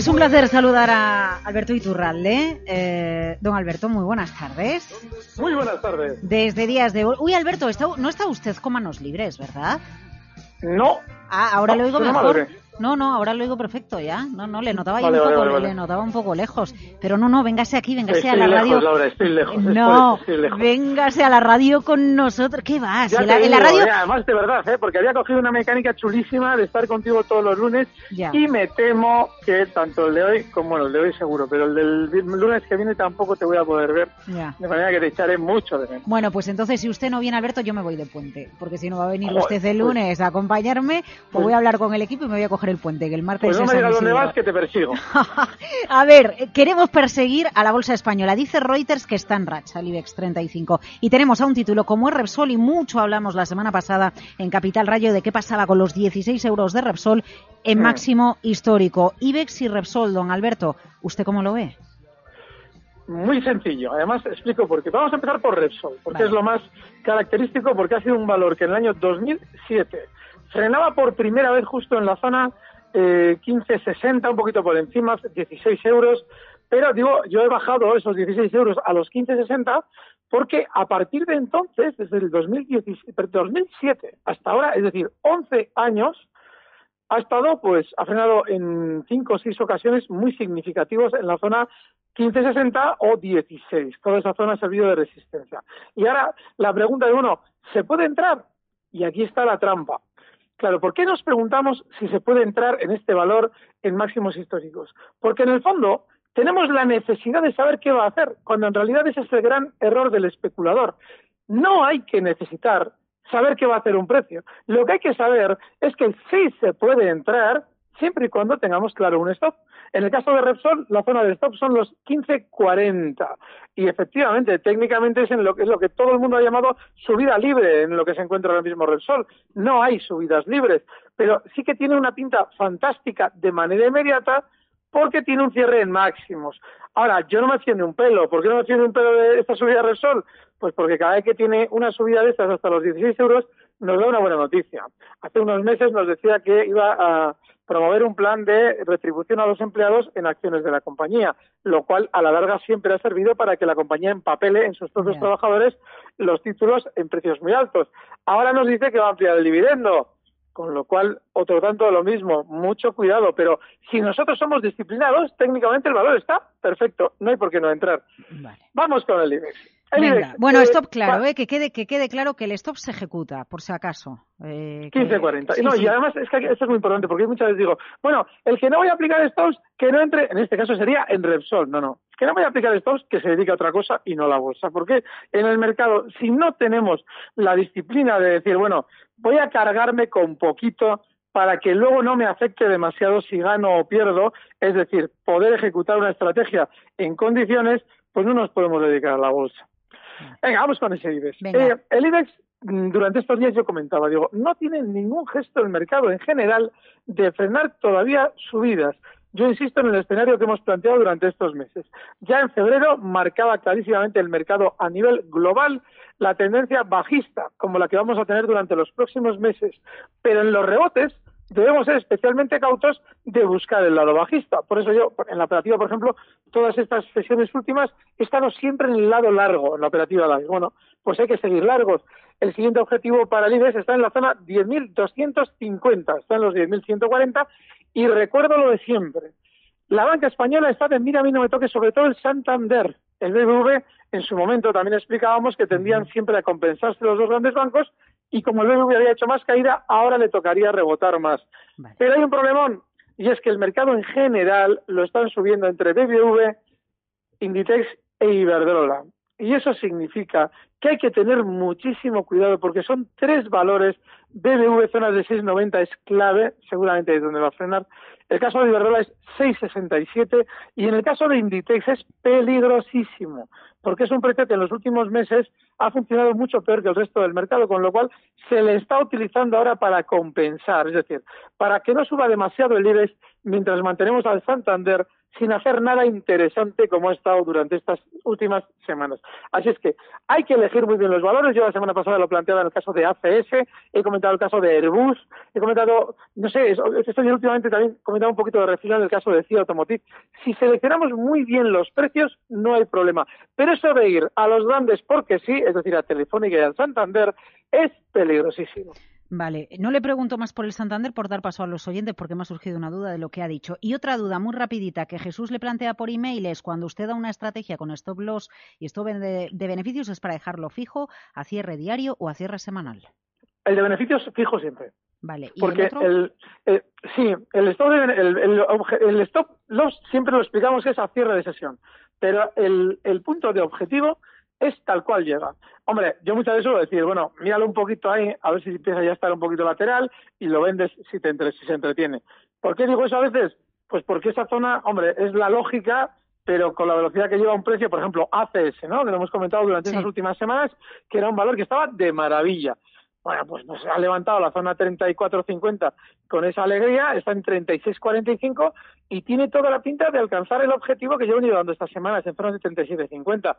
Es un placer saludar a Alberto Iturralde. Eh, don Alberto, muy buenas tardes. Muy buenas tardes. Desde días de... Uy, Alberto, está- no está usted con manos libres, ¿verdad? No. Ah, ahora No, lo oigo mejor. mal, ¿o qué? No, no, ahora lo oigo perfecto ya. No, no, le notaba yo Vale, un vale, poco, vale, le notaba un poco lejos. Pero no, no, véngase aquí, véngase Estoy a la lejos, radio. Laura, estoy lejos. no, estoy lejos. véngase a la radio con nosotros. ¿Qué va? Si Ya en la, en la digo, radio... ya, además de verdad, ¿eh? porque había cogido una mecánica chulísima de estar contigo todos los lunes Ya. y me temo que tanto el de hoy como bueno, el de hoy seguro, pero el del lunes que viene tampoco te voy a poder ver, Ya. de manera que te echaré mucho de menos. Bueno, pues entonces si usted no viene, Alberto, yo me voy de puente. Porque si no va a venir Joder, usted el pues- lunes a acompañarme, pues, pues- voy a hablar con el equipo y me voy a coger el puente, que el martes Pues no me digas dónde vas que te persigo. A ver, queremos perseguir a la bolsa española. Dice Reuters que está en racha el IBEX 35. Y tenemos a un título como es Repsol y mucho hablamos la semana pasada en Capital Rayo de qué pasaba con los 16 euros de Repsol en Mm. máximo histórico. IBEX y Repsol, don Alberto, ¿usted cómo lo ve? Muy sencillo. Además, explico por qué. Vamos a empezar por Repsol, porque Vale. es lo más característico, porque ha sido un valor que en el año 2007 frenaba por primera vez justo en la zona eh, 15,60, un poquito por encima, 16 euros. Pero digo, yo he bajado esos 16 euros a los 15,60 porque a partir de entonces, desde el 2017, perdón, 2007 hasta ahora, es decir, 11 años, ha estado, pues, ha frenado en cinco o seis ocasiones muy significativos en la zona 1560 o 16. Toda esa zona ha servido de resistencia. Y ahora la pregunta de uno, ¿se puede entrar? Y aquí está la trampa. Claro, ¿por qué nos preguntamos si se puede entrar en este valor en máximos históricos? Porque en el fondo tenemos la necesidad de saber qué va a hacer, cuando en realidad ese es el gran error del especulador. No hay que necesitar saber qué va a hacer un precio. Lo que hay que saber es que sí se puede entrar siempre y cuando tengamos claro un stop. En el caso de Repsol, la zona de stop son los 15.40 y efectivamente, técnicamente es en lo que es lo que todo el mundo ha llamado subida libre en lo que se encuentra ahora mismo Repsol. No hay subidas libres, pero sí que tiene una pinta fantástica de manera inmediata porque tiene un cierre en máximos. Ahora, yo no me ni un pelo. ¿Por qué no me ni un pelo de esta subida de Repsol? Pues porque cada vez que tiene una subida de estas hasta los 16 euros, nos da una buena noticia. Hace unos meses nos decía que iba a promover un plan de retribución a los empleados en acciones de la compañía, lo cual a la larga siempre ha servido para que la compañía empapele en sus propios trabajadores los títulos en precios muy altos. Ahora nos dice que va a ampliar el dividendo. Con lo cual, otro tanto de lo mismo, mucho cuidado, pero si nosotros somos disciplinados, técnicamente el valor está perfecto, no hay por qué no entrar. Vale. Vamos con el IBEX. Venga. Bueno, eh, stop claro, eh, que, quede, que quede claro que el stop se ejecuta, por si acaso. Eh, que- 15.40. sí, no, sí. y además es que esto es muy importante porque muchas veces digo, bueno, el que no vaya a aplicar stops, que no entre, en este caso sería en Repsol, no, no, que no vaya a aplicar stops, que se dedique a otra cosa y no a la bolsa. Porque en el mercado, si no tenemos la disciplina de decir, bueno, voy a cargarme con poquito para que luego no me afecte demasiado si gano o pierdo, es decir, poder ejecutar una estrategia en condiciones, pues no nos podemos dedicar a la bolsa. Venga, vamos con ese IBEX. Eh, el IBEX mm, durante estos días yo comentaba, digo, no tiene ningún gesto el mercado en general de frenar todavía subidas. Yo insisto en el escenario que hemos planteado durante estos meses. Ya en febrero marcaba clarísimamente el mercado a nivel global la tendencia bajista, como la que vamos a tener durante los próximos meses. Pero en los rebotes debemos ser especialmente cautos de buscar el lado bajista. Por eso yo, en la operativa, por ejemplo, todas estas sesiones últimas he estado siempre en el lado largo, en la operativa larga. Bueno, pues hay que seguir largos. El siguiente objetivo para el IBEX está en la zona 10.250, está en los 10.140 y recuerdo lo de siempre. La banca española está de mira a mí no me toque sobre todo el Santander. El BBV en su momento también explicábamos que tendrían siempre a compensarse los dos grandes bancos y como el BBV había hecho más caída, ahora le tocaría rebotar más. Pero hay un problemón y es que el mercado en general lo están subiendo entre BBV, Inditex e Iberdrola. Y eso significa que hay que tener muchísimo cuidado porque son tres valores. BBV zonas de 6,90 es clave, seguramente es donde va a frenar. El caso de Iberdrola es 6,67 y en el caso de Inditex es peligrosísimo porque es un precio que en los últimos meses ha funcionado mucho peor que el resto del mercado, con lo cual se le está utilizando ahora para compensar, es decir, para que no suba demasiado el IBEX mientras mantenemos al Santander sin hacer nada interesante como ha estado durante estas últimas semanas. Así es que hay que elegir muy bien los valores. Yo la semana pasada lo planteaba en el caso de ACS, he comentado el caso de Airbus, he comentado, no sé, estoy últimamente también comentado un poquito de refino en el caso de CIA Automotive. Si seleccionamos muy bien los precios, no hay problema. Pero eso de ir a los grandes porque sí, es decir, a Telefónica y al Santander, es peligrosísimo. Vale, no le pregunto más por el Santander por dar paso a los oyentes porque me ha surgido una duda de lo que ha dicho. Y otra duda muy rapidita que Jesús le plantea por email es cuando usted da una estrategia con stop loss y stop de, de beneficios es para dejarlo fijo a cierre diario o a cierre semanal. El de beneficios fijo siempre. Vale. ¿Y Porque el, otro? el, sí, el stop, de- el, el stop loss siempre lo explicamos que es a cierre de sesión, pero el, el punto de objetivo es tal cual llega. Hombre, yo muchas veces suelo decir, bueno, míralo un poquito ahí, a ver si empieza ya a estar un poquito lateral y lo vendes si, te entre, si se entretiene. ¿Por qué digo eso a veces? Pues porque esa zona, hombre, es la lógica, pero con la velocidad que lleva un precio, por ejemplo, ACS, ¿no? Que lo hemos comentado durante Sí. estas últimas semanas, que era un valor que estaba de maravilla. Bueno, pues nos ha levantado la zona 34.50 con esa alegría, está en 36.45 y tiene toda la pinta de alcanzar el objetivo que yo he venido dando estas semanas en zona de 37.50.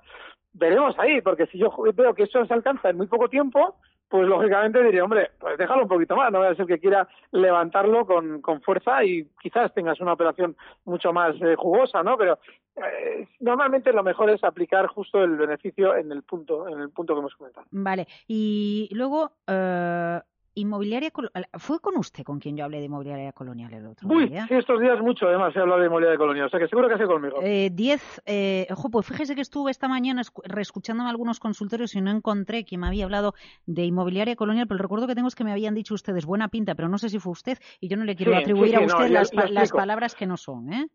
Veremos ahí, porque si yo veo que eso se alcanza en muy poco tiempo, pues lógicamente diría, hombre, pues déjalo un poquito más, no voy a ser que quiera levantarlo con, con fuerza y quizás tengas una operación mucho más eh, jugosa, ¿no? Pero eh, normalmente lo mejor es aplicar justo el beneficio en el punto, en el punto que hemos comentado. Vale. Y luego, eh, inmobiliaria. ¿Fue con usted con quien yo hablé de inmobiliaria colonial el otro Uy, día? sí, estos días mucho además he hablado de inmobiliaria de colonia, o sea que seguro que ha sido conmigo. Eh, diez, eh, ojo, pues fíjese que estuve esta mañana escu- reescuchándome algunos consultorios y no encontré quien me había hablado de inmobiliaria colonial, pero el recuerdo que tengo es que me habían dicho ustedes buena pinta, pero no sé si fue usted y yo no le quiero Sí, atribuir sí, a sí, usted las, palabras que no son, ¿eh?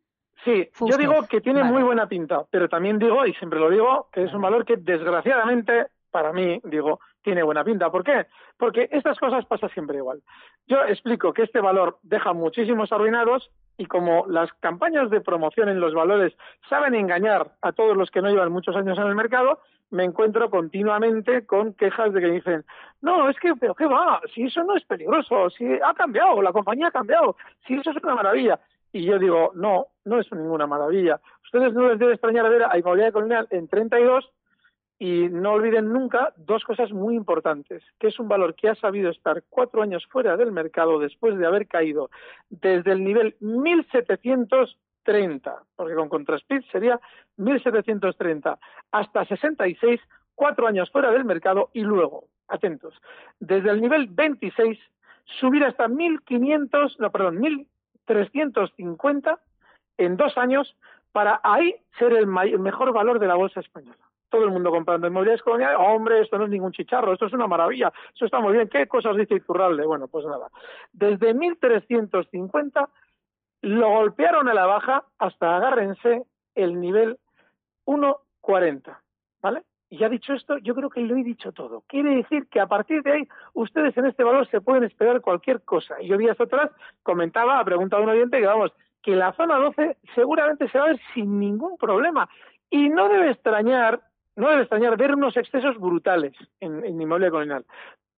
Sí, Fue yo usted. digo que tiene Vale. muy buena pinta, pero también digo, y siempre lo digo, que es un valor que desgraciadamente, para mí, digo, tiene buena pinta. ¿Por qué? Porque estas cosas pasan siempre igual. Yo explico que este valor deja muchísimos arruinados y como las campañas de promoción en los valores saben engañar a todos los que no llevan muchos años en el mercado, me encuentro continuamente con quejas de que dicen, no, es que, pero qué va, si eso no es peligroso, si ha cambiado, la compañía ha cambiado, si eso es una maravilla. Y yo digo, no, no es ninguna maravilla. Ustedes no les debe extrañar ver a Inmobiliaria Colonial en 32 y no olviden nunca dos cosas muy importantes, que es un valor que ha sabido estar cuatro años fuera del mercado después de haber caído desde el nivel 1730, porque con Contraspeed sería 1730, hasta 66, cuatro años fuera del mercado y luego, atentos, desde el nivel 26 subir hasta 1500, no, perdón, 1350 en dos años para ahí ser el, el mejor valor de la bolsa española. Todo el mundo comprando inmobiliarias coloniales, hombre, esto no es ningún chicharro, esto es una maravilla, eso está muy bien. ¿Qué cosas dice Iturralde? Bueno, pues nada. Desde 1350 lo golpearon a la baja hasta, agárrense, el nivel 1.40, ¿vale? Y ya dicho esto, yo creo que lo he dicho todo. Quiere decir que a partir de ahí, ustedes en este valor se pueden esperar cualquier cosa. Y yo días atrás comentaba, ha preguntado un oyente que vamos, que la zona 12 seguramente se va a ver sin ningún problema. Y no debe extrañar no debe extrañar ver unos excesos brutales en, en inmobiliaria colonial.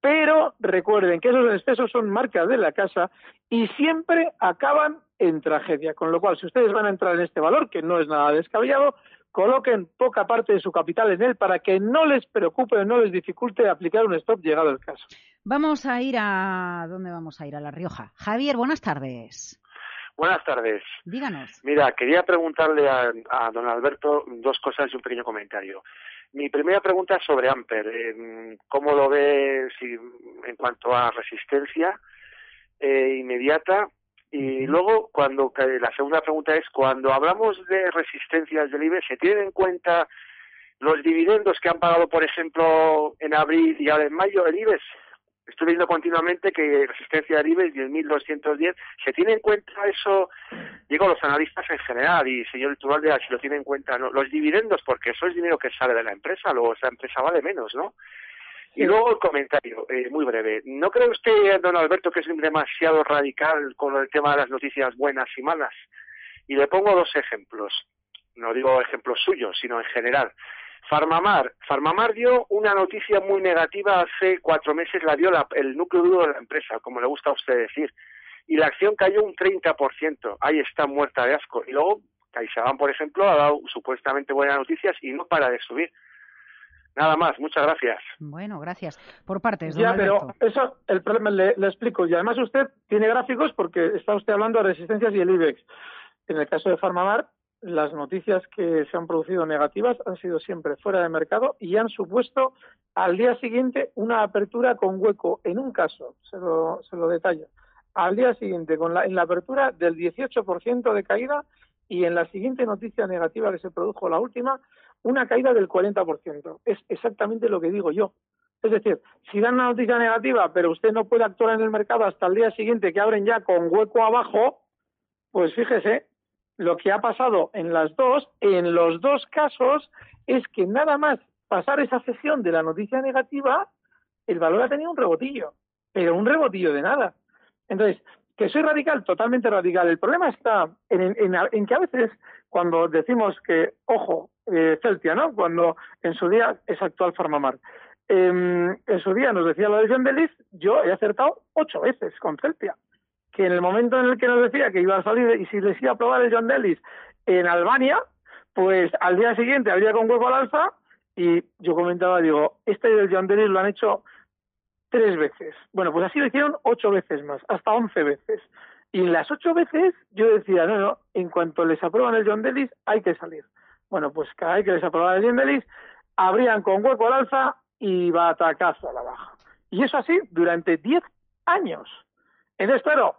Pero recuerden que esos excesos son marcas de la casa y siempre acaban en tragedia. Con lo cual, si ustedes van a entrar en este valor, que no es nada descabellado, coloquen poca parte de su capital en él para que no les preocupe o no les dificulte aplicar un stop llegado el caso. Vamos a ir a... ¿Dónde vamos a ir? A La Rioja. Javier, buenas tardes. Buenas tardes. Díganos. Mira, quería preguntarle a, a don Alberto dos cosas y un pequeño comentario. Mi primera pregunta es sobre Amper. Eh, ¿Cómo lo ve si, en cuanto a resistencia eh, inmediata? Y luego, cuando la segunda pregunta es, cuando hablamos de resistencias del IBEX, ¿se tienen en cuenta los dividendos que han pagado, por ejemplo, en abril y ahora en mayo el IBEX? Estoy viendo continuamente que resistencia del IBEX 10.210, ¿se tiene en cuenta eso? Digo, los analistas en general y señor Iturralde, si lo tiene en cuenta, ¿no? los dividendos, porque eso es dinero que sale de la empresa, luego esa empresa vale menos, ¿no? Y luego el comentario, eh, muy breve. ¿No cree usted, don Alberto, que es demasiado radical con el tema de las noticias buenas y malas? Y le pongo dos ejemplos. No digo ejemplos suyos, sino en general. Farmamar. Farmamar dio una noticia muy negativa hace cuatro meses, la dio el núcleo duro de la empresa, como le gusta a usted decir. Y la acción cayó un 30%. Ahí está muerta de asco. Y luego CaixaBank, por ejemplo, ha dado supuestamente buenas noticias y no para de subir. Nada más, muchas gracias. Bueno, gracias. Por partes, Ya, pero eso, el problema, le, le, explico. Y además usted tiene gráficos porque está usted hablando de resistencias y el IBEX. En el caso de Farmamar, las noticias que se han producido negativas han sido siempre fuera de mercado y han supuesto al día siguiente una apertura con hueco. En un caso, se lo, se lo al día siguiente, con la, en la apertura del 18% de caída y en la siguiente noticia negativa que se produjo, la última, una caída del 40%. Es exactamente lo que digo yo. Es decir, si dan una noticia negativa, pero usted no puede actuar en el mercado hasta el día siguiente que abren ya con hueco abajo, pues fíjese, lo que ha pasado en las dos, en los dos casos, es que nada más pasar esa sesión de la noticia negativa, el valor ha tenido un rebotillo, pero un rebotillo de nada. Entonces, que soy radical, totalmente radical. El problema está en, en, que a veces cuando decimos que, ojo, eh, Celtia, ¿no? Cuando en su día es actual Farmamar. Eh, en su día nos decía la de John Delis, yo he acertado ocho veces con Celtia. Que en el momento en el que nos decía que iba a salir y si les iba a probar el John Delis en Albania, pues al día siguiente habría con huevo al alza y yo comentaba, digo, este del John Delis lo han hecho tres veces. Bueno, pues así lo hicieron ocho veces más, hasta once veces. Y en las ocho veces yo decía, no, no, en cuanto les aprueban el John Delis hay que salir. Bueno, pues cada vez que les aprobaban el John Delis, abrían con hueco al alza y batacazo a la baja. Y eso así durante diez años. Entonces, claro,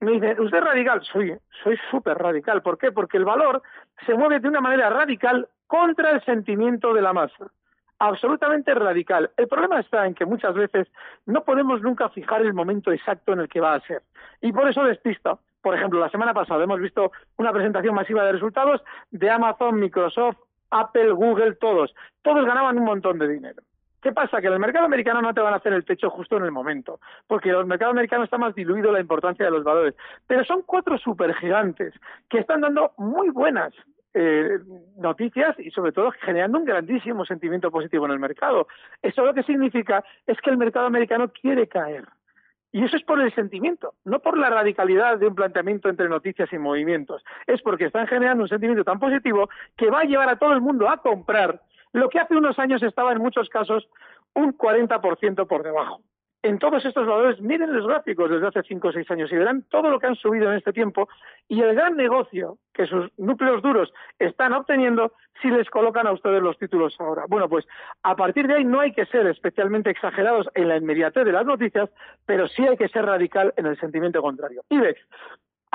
me dicen, ¿usted es radical? Soy, soy súper radical. ¿Por qué? Porque el valor se mueve de una manera radical contra el sentimiento de la masa absolutamente radical. El problema está en que muchas veces no podemos nunca fijar el momento exacto en el que va a ser. Y por eso despista. Por ejemplo, la semana pasada hemos visto una presentación masiva de resultados de Amazon, Microsoft, Apple, Google, todos. Todos ganaban un montón de dinero. ¿Qué pasa? Que en el mercado americano no te van a hacer el techo justo en el momento, porque en el mercado americano está más diluido la importancia de los valores. Pero son cuatro supergigantes que están dando muy buenas eh, noticias y sobre todo generando un grandísimo sentimiento positivo en el mercado. Eso lo que significa es que el mercado americano quiere caer. Y eso es por el sentimiento, no por la radicalidad de un planteamiento entre noticias y movimientos. Es porque están generando un sentimiento tan positivo que va a llevar a todo el mundo a comprar lo que hace unos años estaba en muchos casos un 40% por debajo en todos estos valores, miren los gráficos desde hace cinco o seis años y verán todo lo que han subido en este tiempo y el gran negocio que sus núcleos duros están obteniendo si les colocan a ustedes los títulos ahora. Bueno, pues a partir de ahí no hay que ser especialmente exagerados en la inmediatez de las noticias, pero sí hay que ser radical en el sentimiento contrario. IBEX,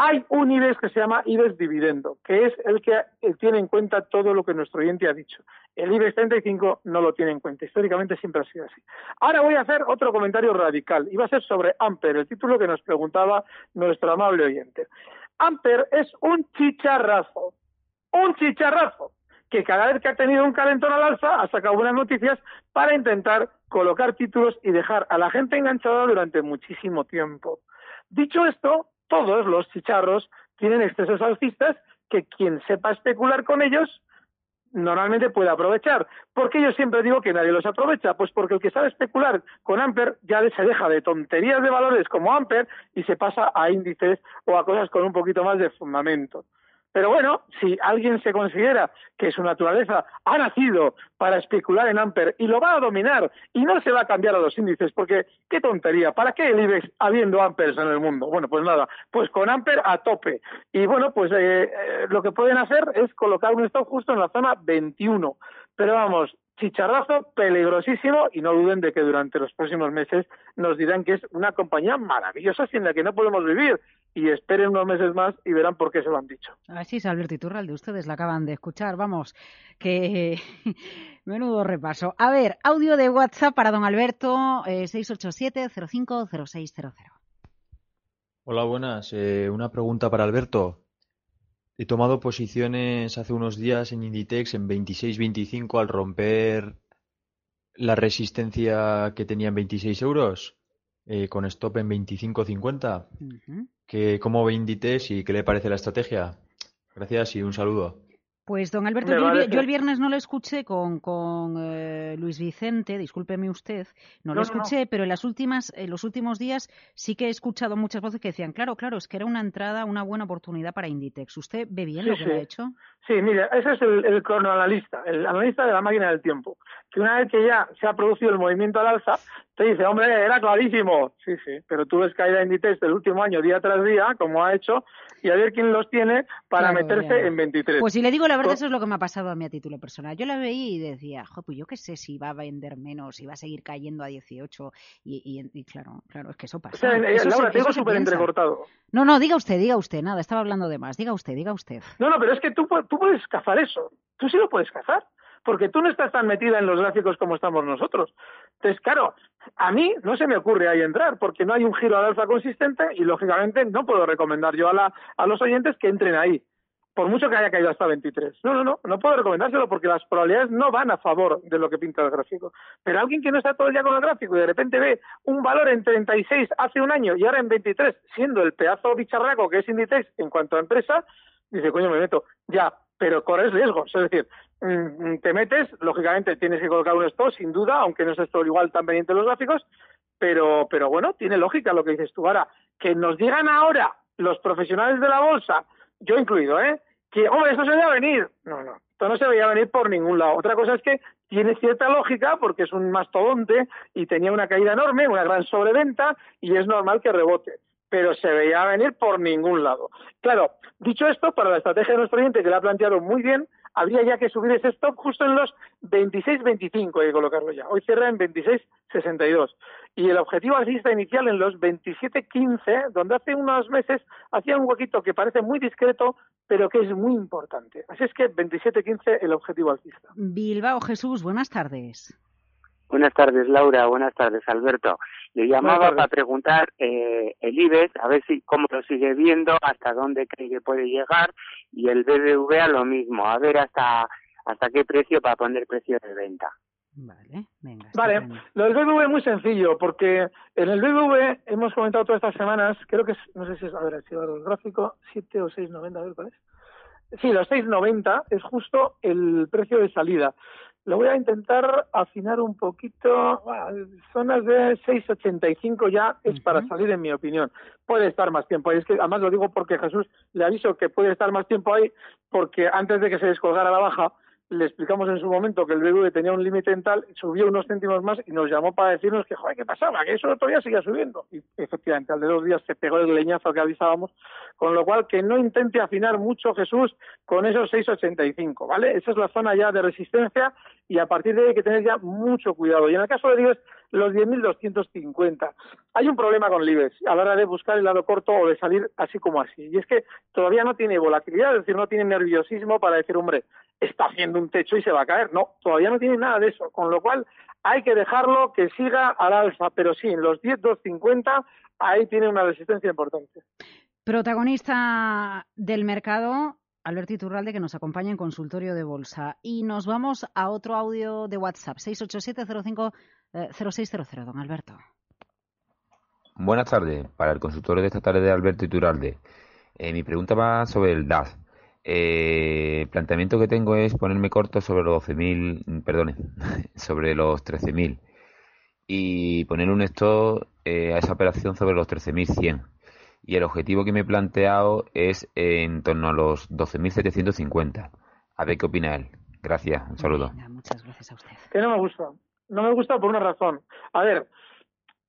hay un IBEX que se llama IBEX dividendo, que es el que tiene en cuenta todo lo que nuestro oyente ha dicho. El IBEX 35 no lo tiene en cuenta. Históricamente siempre ha sido así. Ahora voy a hacer otro comentario radical. Iba a ser sobre Amper, el título que nos preguntaba nuestro amable oyente. Amper es un chicharrazo. Un chicharrazo que cada vez que ha tenido un calentón al alza ha sacado buenas noticias para intentar colocar títulos y dejar a la gente enganchada durante muchísimo tiempo. Dicho esto, todos los chicharros tienen excesos alcistas que quien sepa especular con ellos normalmente puede aprovechar. ¿Por qué yo siempre digo que nadie los aprovecha? Pues porque el que sabe especular con Amper ya se deja de tonterías de valores como Amper y se pasa a índices o a cosas con un poquito más de fundamento. Pero bueno, si alguien se considera que su naturaleza ha nacido para especular en Amper y lo va a dominar y no se va a cambiar a los índices, porque qué tontería, ¿para qué el IBEX habiendo Ampers en el mundo? Bueno, pues nada, pues con Amper a tope. Y bueno, pues eh, eh, lo que pueden hacer es colocar un stop justo en la zona 21. Pero vamos, chicharrazo peligrosísimo y no duden de que durante los próximos meses nos dirán que es una compañía maravillosa sin la que no podemos vivir y esperen unos meses más y verán por qué se lo han dicho. Así es, Alberto Iturralde, ustedes la acaban de escuchar, vamos, que menudo repaso. A ver, audio de WhatsApp para don Alberto, eh, 687-050600. Hola, buenas. Eh, una pregunta para Alberto. He tomado posiciones hace unos días en Inditex en 26.25 al romper la resistencia que tenía en 26 euros, eh, con stop en 25.50. Uh ¿Cómo ve Inditex y qué le parece la estrategia? Gracias y un saludo. Pues, don Alberto, yo, el, yo el, viernes no lo escuché con, con eh, Luis Vicente, discúlpeme usted, no, lo escuché, no, no. pero en, las últimas, en los últimos días sí que he escuchado muchas voces que decían, claro, claro, es que era una entrada, una buena oportunidad para Inditex. ¿Usted ve bien sí, lo que sí. ha hecho? Sí, mire, ese es el, el cronoanalista, el analista de la máquina del tiempo, que una vez que ya se ha producido el movimiento al alza, te dice, hombre, era clarísimo. Sí, sí, pero tú ves caída Inditex del último año día tras día, como ha hecho, y a ver quién los tiene para claro, meterse en 23. Pues si le digo la verdad, eso es lo que me ha pasado a mí a título personal. Yo la veía y decía, jo, pues yo qué sé si va a vender menos, si va a seguir cayendo a 18, y, y, y claro, claro, es que eso pasa. O sea, eso Laura, se, tengo súper entrecortado. No, no, diga usted, diga usted, nada, estaba hablando de más. Diga usted, diga usted. No, no, pero es que tú, tú puedes cazar eso. Tú sí lo puedes cazar porque tú no estás tan metida en los gráficos como estamos nosotros. Entonces, claro, a mí no se me ocurre ahí entrar, porque no hay un giro al alza consistente y, lógicamente, no puedo recomendar yo a, la, a los oyentes que entren ahí, por mucho que haya caído hasta 23. No, no, no, no puedo recomendárselo porque las probabilidades no van a favor de lo que pinta el gráfico. Pero alguien que no está todo el día con el gráfico y de repente ve un valor en 36 hace un año y ahora en 23, siendo el pedazo bicharraco que es Inditex en cuanto a empresa, dice, coño, me meto. Ya, pero corres riesgos. Es decir, mm, te metes, lógicamente tienes que colocar un stop, sin duda, aunque no estés todo igual tan pendiente los gráficos, pero, pero bueno, tiene lógica lo que dices tú. Ahora, que nos digan ahora los profesionales de la bolsa, yo incluido, ¿eh? Que, hombre, esto se veía venir. No, no, esto no se veía venir por ningún lado. Otra cosa es que tiene cierta lógica porque es un mastodonte y tenía una caída enorme, una gran sobreventa y es normal que rebote pero se veía venir por ningún lado. Claro, dicho esto, para la estrategia de nuestro cliente, que la ha planteado muy bien, habría ya que subir ese stop justo en los 26.25, hay que colocarlo ya. Hoy cierra en 26.62. Y el objetivo alcista inicial en los 27.15, donde hace unos meses hacía un huequito que parece muy discreto, pero que es muy importante. Así es que 27.15 el objetivo alcista. Bilbao Jesús, buenas tardes. Buenas tardes, Laura. Buenas tardes, Alberto. Le llamaba para preguntar eh, el IBEX, a ver si cómo lo sigue viendo, hasta dónde cree que puede llegar, y el BBVA lo mismo, a ver hasta hasta qué precio para poner precio de venta. Vale, venga. Vale, lo del BBV es muy sencillo, porque en el BBV hemos comentado todas estas semanas, creo que es, no sé si es, a ver, si el gráfico, 7 o 6,90, a ver cuál es. Sí, los 6,90 es justo el precio de salida. Lo voy a intentar afinar un poquito. Bueno, zonas de 6,85 ya es uh -huh. para salir, en mi opinión. Puede estar más tiempo ahí. Es que además lo digo porque Jesús le aviso que puede estar más tiempo ahí, porque antes de que se descolgara la baja, le explicamos en su momento que el BBV tenía un límite en tal, subió unos céntimos más y nos llamó para decirnos que, joder, ¿qué pasaba? Que eso todavía seguía subiendo. Y efectivamente, al de dos días se pegó el leñazo que avisábamos, con lo cual que no intente afinar mucho Jesús con esos 6,85, ¿vale? Esa es la zona ya de resistencia y a partir de ahí hay que tener ya mucho cuidado. Y en el caso de IBEX, los 10.250. Hay un problema con el IBEX a la hora de buscar el lado corto o de salir así como así. Y es que todavía no tiene volatilidad, es decir, no tiene nerviosismo para decir, hombre, está haciendo un techo y se va a caer. No, todavía no tiene nada de eso. Con lo cual hay que dejarlo que siga al alza. Pero sí, en los 10.250 ahí tiene una resistencia importante. Protagonista del mercado, Alberto Iturralde, que nos acompaña en consultorio de bolsa. Y nos vamos a otro audio de WhatsApp, 687-05-0600, eh, don Alberto. Buenas tardes. Para el consultorio de esta tarde de Alberto Iturralde, eh, mi pregunta va sobre el DAS. Eh, el planteamiento que tengo es ponerme corto sobre los 12.000, perdone, sobre los 13.000 y poner un stop eh, a esa operación sobre los 13.100. Y el objetivo que me he planteado es en torno a los 12.750. A ver qué opina él. Gracias, un saludo. muchas gracias a usted. Que no me gusta. No me gusta por una razón. A ver,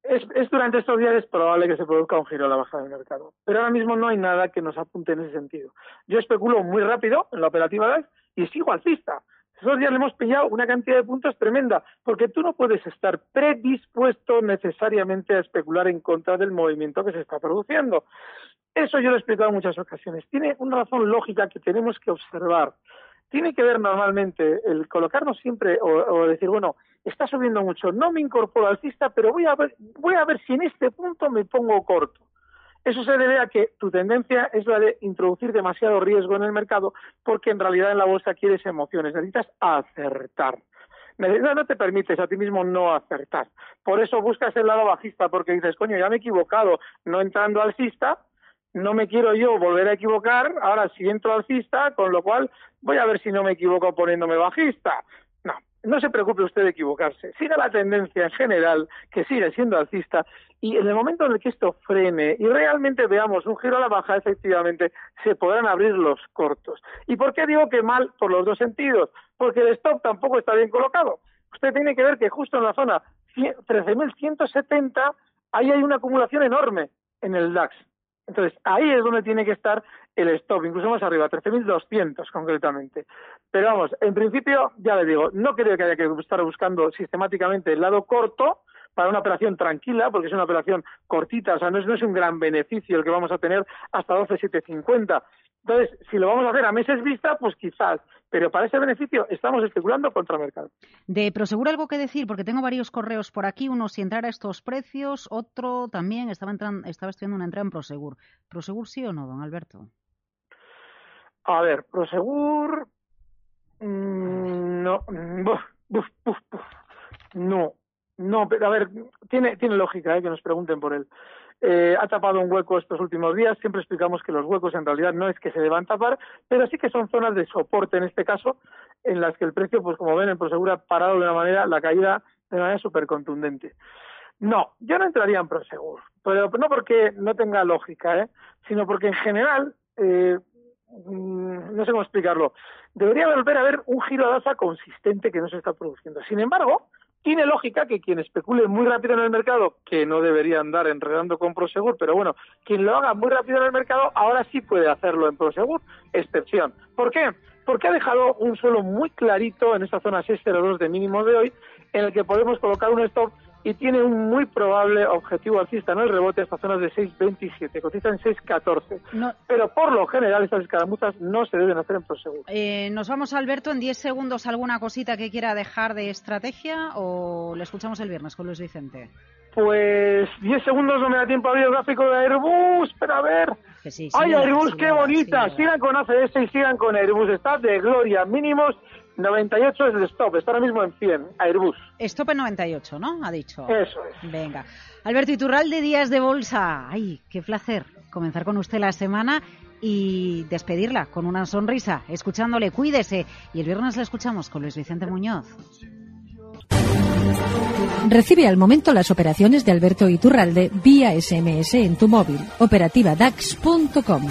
es, durante estos días es probable que se produzca un giro a la baja del mercado. Pero ahora mismo no hay nada que nos apunte en ese sentido. Yo especulo muy rápido en la operativa DAX y sigo alcista. Esos días le hemos pillado una cantidad de puntos tremenda, porque tú no puedes estar predispuesto necesariamente a especular en contra del movimiento que se está produciendo. Eso yo lo he explicado en muchas ocasiones. Tiene una razón lógica que tenemos que observar tiene que ver normalmente el colocarnos siempre o, decir, bueno, está subiendo mucho, no me incorporo alcista, pero voy a ver, voy a ver si en este punto me pongo corto. Eso se debe a que tu tendencia es la de introducir demasiado riesgo en el mercado porque en realidad en la bolsa quieres emociones, necesitas acertar. No te permites a ti mismo no acertar. Por eso buscas el lado bajista porque dices, coño, ya me he equivocado no entrando alcista, no me quiero yo volver a equivocar, ahora si entro alcista, con lo cual voy a ver si no me equivoco poniéndome bajista. No, no se preocupe usted de equivocarse. Siga la tendencia en general, que sigue siendo alcista, y en el momento en el que esto frene y realmente veamos un giro a la baja, efectivamente, se podrán abrir los cortos. ¿Y por qué digo que mal? Por los dos sentidos. Porque el stop tampoco está bien colocado. Usted tiene que ver que justo en la zona 13.170, ahí hay una acumulación enorme en el DAX. Entonces, ahí es donde tiene que estar el stop, incluso más arriba, 13.200 concretamente. Pero vamos, en principio, ya le digo, no creo que haya que estar buscando sistemáticamente el lado corto para una operación tranquila, porque es una operación cortita, o sea, no es, no es un gran beneficio el que vamos a tener hasta 12.750. Entonces, si lo vamos a hacer a meses vista, pues quizás, pero para ese beneficio estamos especulando contra el mercado. De Prosegur algo que decir, porque tengo varios correos por aquí, uno si entrar a estos precios, otro también estaba, entrando, estaba estudiando una entrada en Prosegur. ¿Prosegur sí o no, don Alberto? A ver, Prosegur... Mm, no, no, no, pero a ver, tiene, tiene lógica ¿eh? que nos pregunten por él. Eh, ha tapado un hueco estos últimos días. Siempre explicamos que los huecos en realidad no es que se deban tapar, pero sí que son zonas de soporte en este caso, en las que el precio, pues como ven, en Prosegur ha parado de una manera la caída de manera súper contundente. No, yo no entraría en Prosegur, pero no porque no tenga lógica, ¿eh? sino porque en general, eh, mm, no sé cómo explicarlo, debería volver a haber un giro de alza consistente que no se está produciendo. Sin embargo, tiene lógica que quien especule muy rápido en el mercado, que no debería andar enredando con Prosegur, pero bueno, quien lo haga muy rápido en el mercado, ahora sí puede hacerlo en Prosegur, excepción. ¿Por qué? Porque ha dejado un suelo muy clarito en esta zona 602 de mínimo de hoy, en el que podemos colocar un stop y tiene un muy probable objetivo alcista en el rebote hasta zonas de 6.27, cotiza en 6.14. Pero por lo general estas escaramuzas no se deben hacer en Prosegur. Eh, nos vamos, Alberto, en 10 segundos. ¿Alguna cosita que quiera dejar de estrategia o le escuchamos el viernes con Luis Vicente? Pues 10 segundos no me da tiempo a ver el gráfico de Airbus, pero a ver. ¡Ay, Airbus, qué bonita! sigan con ACS y sigan con Airbus. Está de gloria. Mínimos 98 es el stop, está ahora mismo en 100, Airbus. Stop en 98, ¿no? Ha dicho. Eso es. Venga. Alberto Iturralde, Días de Bolsa. Ay, qué placer comenzar con usted la semana y despedirla con una sonrisa, escuchándole, cuídese. Y el viernes la escuchamos con Luis Vicente Muñoz. Recibe al momento las operaciones de Alberto Iturralde vía SMS en tu móvil. Operativa DAX.com.